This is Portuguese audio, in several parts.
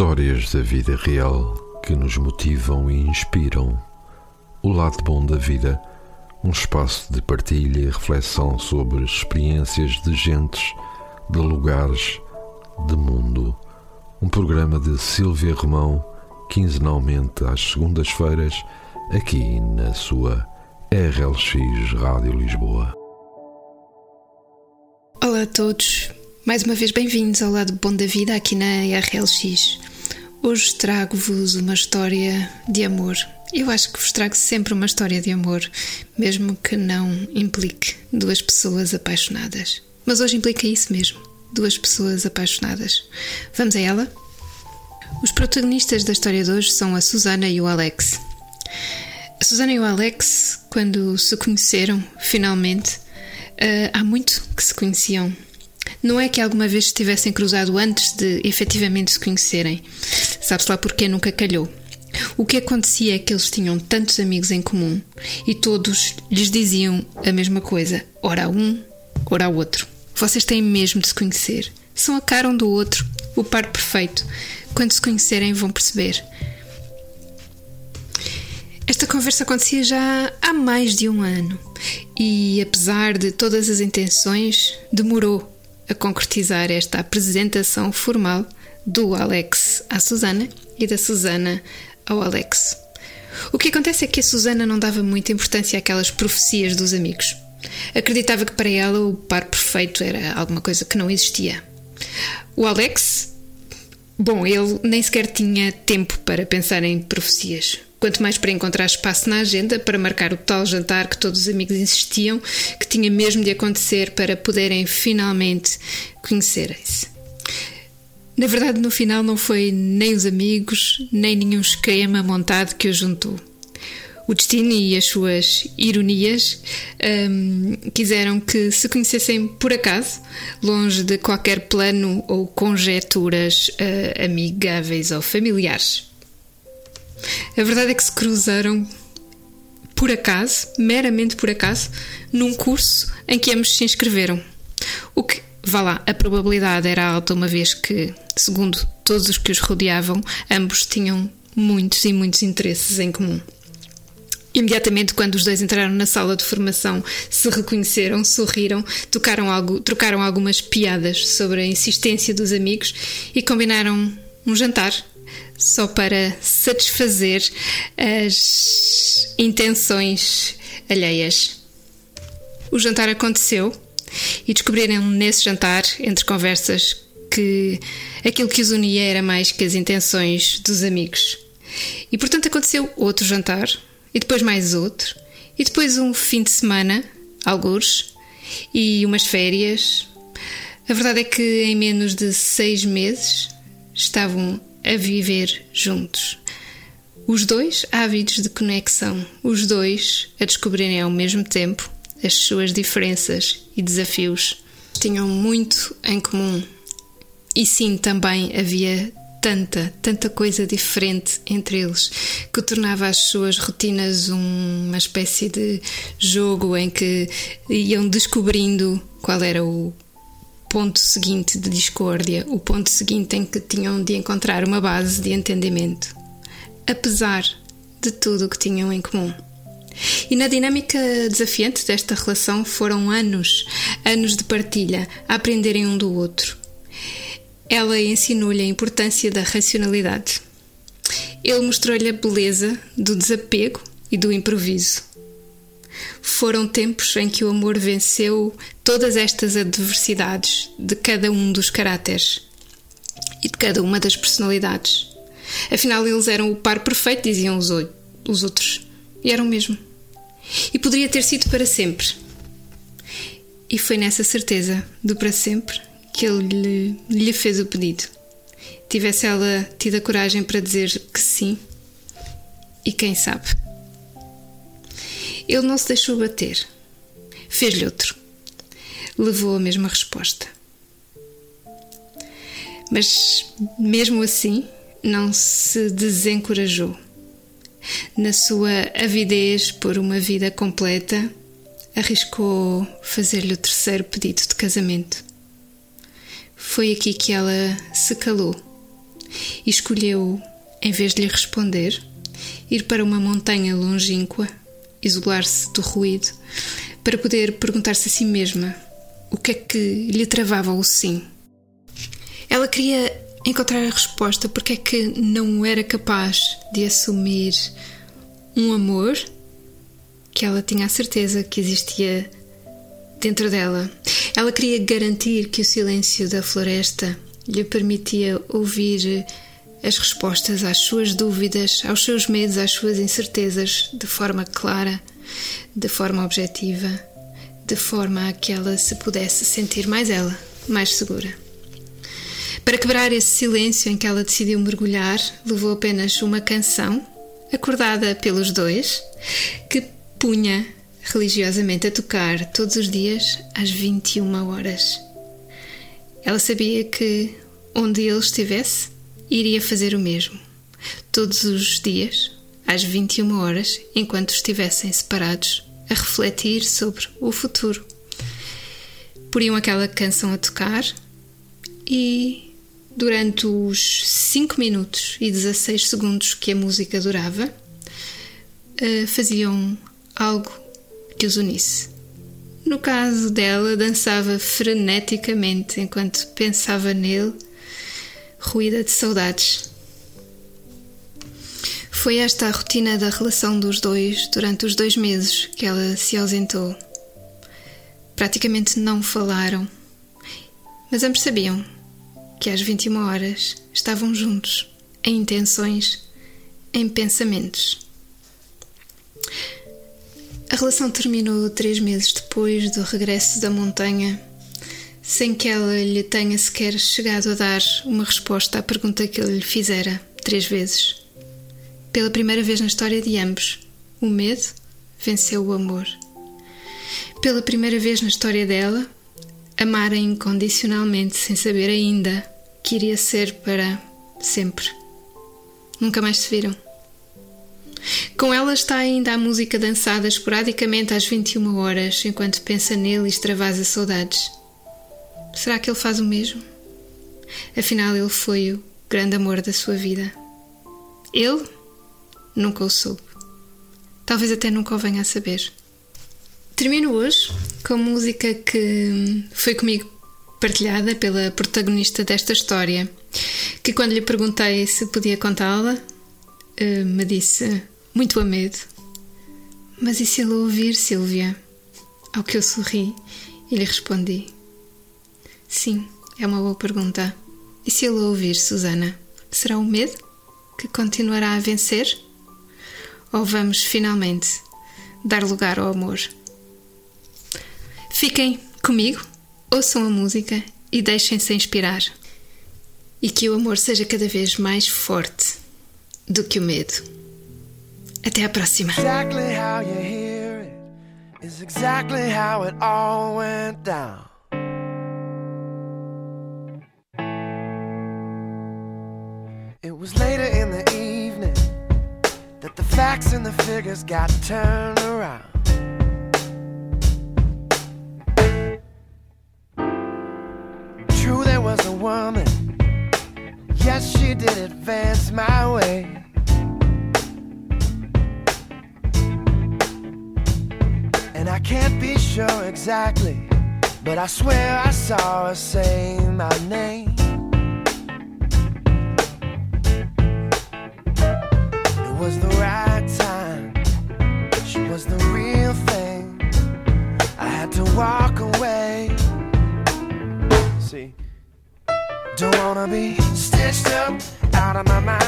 Histórias da vida real que nos motivam e inspiram. O lado bom da vida, um espaço de partilha e reflexão sobre experiências de gentes, de lugares, de mundo. Um programa de Silvia Romão, quinzenalmente às segundas-feiras, aqui na sua RLX Rádio Lisboa. Olá a todos, mais uma vez bem-vindos ao lado bom da vida aqui na RLX. Hoje trago-vos uma história de amor. Eu acho que vos trago sempre uma história de amor, mesmo que não implique duas pessoas apaixonadas. Mas hoje implica isso mesmo, duas pessoas apaixonadas. Vamos a ela? Os protagonistas da história de hoje são a Susana e o Alex. A Susana e o Alex, quando se conheceram, finalmente, uh, há muito que se conheciam. Não é que alguma vez se tivessem cruzado antes de efetivamente se conhecerem. Sabe-se lá porque nunca calhou. O que acontecia é que eles tinham tantos amigos em comum e todos lhes diziam a mesma coisa, ora a um, ora outro. Vocês têm mesmo de se conhecer. São a cara um do outro, o par perfeito. Quando se conhecerem, vão perceber. Esta conversa acontecia já há mais de um ano e, apesar de todas as intenções, demorou a concretizar esta apresentação formal do Alex à Susana e da Susana ao Alex. O que acontece é que a Susana não dava muita importância àquelas profecias dos amigos. Acreditava que para ela o par perfeito era alguma coisa que não existia. O Alex, bom, ele nem sequer tinha tempo para pensar em profecias quanto mais para encontrar espaço na agenda para marcar o tal jantar que todos os amigos insistiam que tinha mesmo de acontecer para poderem finalmente conhecerem-se. Na verdade, no final não foi nem os amigos, nem nenhum esquema montado que os juntou. O destino e as suas ironias hum, quiseram que se conhecessem por acaso, longe de qualquer plano ou conjecturas uh, amigáveis ou familiares. A verdade é que se cruzaram por acaso, meramente por acaso, num curso em que ambos se inscreveram. O que, vá lá, a probabilidade era alta, uma vez que, segundo todos os que os rodeavam, ambos tinham muitos e muitos interesses em comum. Imediatamente, quando os dois entraram na sala de formação, se reconheceram, sorriram, algo, trocaram algumas piadas sobre a insistência dos amigos e combinaram um jantar só para satisfazer as intenções alheias. O jantar aconteceu e descobriram nesse jantar, entre conversas, que aquilo que os unia era mais que as intenções dos amigos. E portanto aconteceu outro jantar, e depois mais outro, e depois um fim de semana, alguns, e umas férias. A verdade é que em menos de seis meses estavam a viver juntos. Os dois ávidos de conexão, os dois a descobrirem ao mesmo tempo as suas diferenças e desafios. Tinham muito em comum. E sim, também havia tanta, tanta coisa diferente entre eles que tornava as suas rotinas uma espécie de jogo em que iam descobrindo qual era o ponto seguinte de discórdia, o ponto seguinte em que tinham de encontrar uma base de entendimento, apesar de tudo o que tinham em comum. E na dinâmica desafiante desta relação foram anos, anos de partilha, a aprenderem um do outro. Ela ensinou-lhe a importância da racionalidade. Ele mostrou-lhe a beleza do desapego e do improviso. Foram tempos em que o amor venceu todas estas adversidades de cada um dos caráteres e de cada uma das personalidades. Afinal, eles eram o par perfeito, diziam os, os outros. E eram mesmo. E poderia ter sido para sempre. E foi nessa certeza do para sempre que ele lhe, lhe fez o pedido. Tivesse ela tido a coragem para dizer que sim, e quem sabe. Ele não se deixou bater. Fez-lhe outro. Levou a mesma resposta. Mas, mesmo assim, não se desencorajou. Na sua avidez por uma vida completa, arriscou fazer-lhe o terceiro pedido de casamento. Foi aqui que ela se calou e escolheu, em vez de lhe responder, ir para uma montanha longínqua, isolar-se do ruído, para poder perguntar-se a si mesma o que é que lhe travava o sim. Ela queria encontrar a resposta porque é que não era capaz de assumir um amor que ela tinha a certeza que existia dentro dela. Ela queria garantir que o silêncio da floresta lhe permitia ouvir as respostas às suas dúvidas, aos seus medos, às suas incertezas de forma clara, de forma objetiva, de forma a que ela se pudesse sentir mais ela, mais segura. Para quebrar esse silêncio em que ela decidiu mergulhar, levou apenas uma canção, acordada pelos dois, que punha religiosamente a tocar todos os dias às 21 horas. Ela sabia que onde ele estivesse, iria fazer o mesmo, todos os dias, às 21 horas, enquanto estivessem separados, a refletir sobre o futuro. Poriam aquela canção a tocar e, durante os 5 minutos e 16 segundos que a música durava, eh, faziam algo que os unisse. No caso dela, dançava freneticamente enquanto pensava nele, ruída de saudades. Foi esta a rotina da relação dos dois durante os dois meses que ela se ausentou. Praticamente não falaram, mas ambos sabiam que às 21 horas estavam juntos, em intenções, em pensamentos. A relação terminou três meses depois do regresso da montanha, sem que ela lhe tenha sequer chegado a dar uma resposta à pergunta que ele lhe fizera três vezes. Pela primeira vez na história de ambos, o medo venceu o amor. Pela primeira vez na história dela, amara incondicionalmente sem saber ainda que iria ser para sempre. Nunca mais se viram. Com ela está ainda a música dançada esporadicamente às 21 horas, enquanto pensa nele e extravasa saudades. Será que ele faz o mesmo? Afinal, ele foi o grande amor da sua vida. Ele nunca o soube. Talvez até nunca o venha a saber. Termino hoje com música que foi comigo partilhada pela protagonista desta história, que quando lhe perguntei se podia contá-la, eh, me disse muito a medo. Mas e se ele ouvir, Silvia? Ao que eu sorri e lhe respondi: Sim, é uma boa pergunta. E se ele ouvir, Susana? Será o medo que continuará a vencer? Ou vamos finalmente dar lugar ao amor? Fiquem comigo, ouçam a música e deixem-se inspirar. E que o amor seja cada vez mais forte do que o medo. Até a próxima. Exactly how you hear it is exactly how it all went down. It was later in the evening that the facts and the figures got turned woman. Yes, she did advance my way. And I can't be sure exactly, but I swear I saw her say my name. Wanna be stitched up, out of my mind,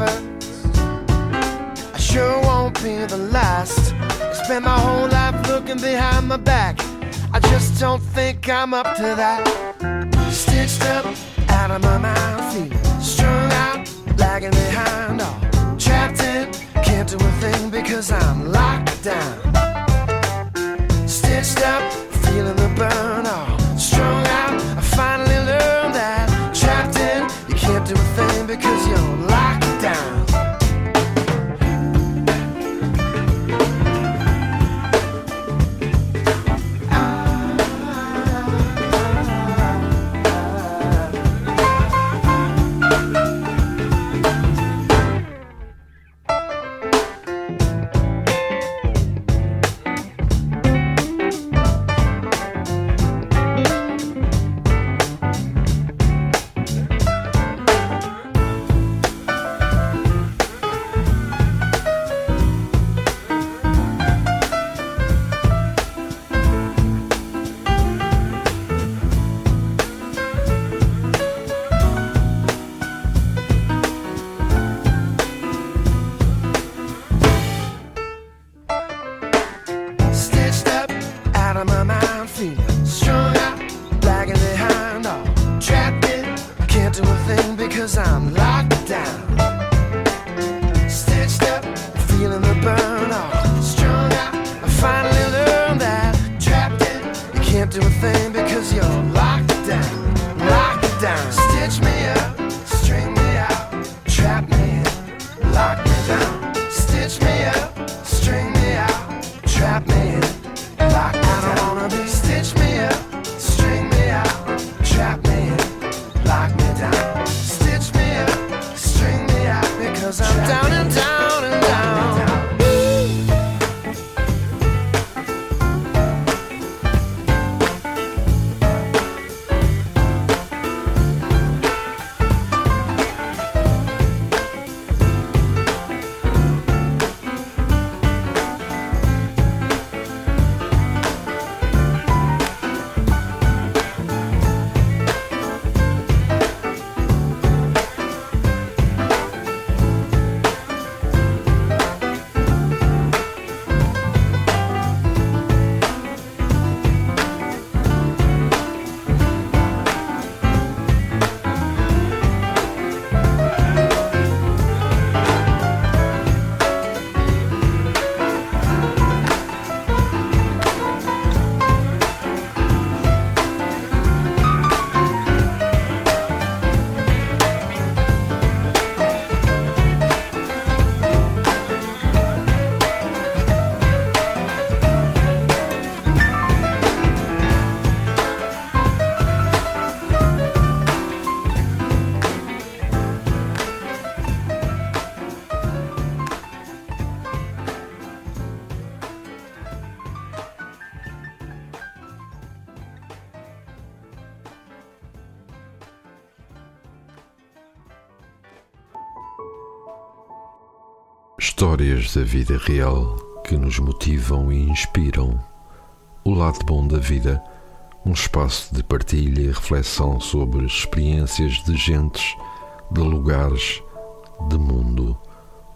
first, I sure won't be the last. I spent my whole life looking behind my back. I just don't think I'm up to that. Stitched up out of my mind, feeling strung out, lagging behind, all trapped in. Can't do a thing because I'm locked down. Stitched up, feeling the burn, all strung out of my mind, feeling strung out, lagging behind, all trapped in. Can't do a thing because I'm locked down. Histórias da vida real que nos motivam e inspiram. O lado bom da vida, um espaço de partilha e reflexão sobre experiências de gentes, de lugares, de mundo.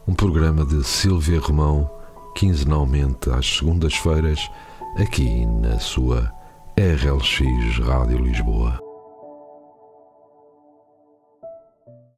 Um programa de Silvia Romão, quinzenalmente às segundas-feiras, aqui na sua RLX Rádio Lisboa.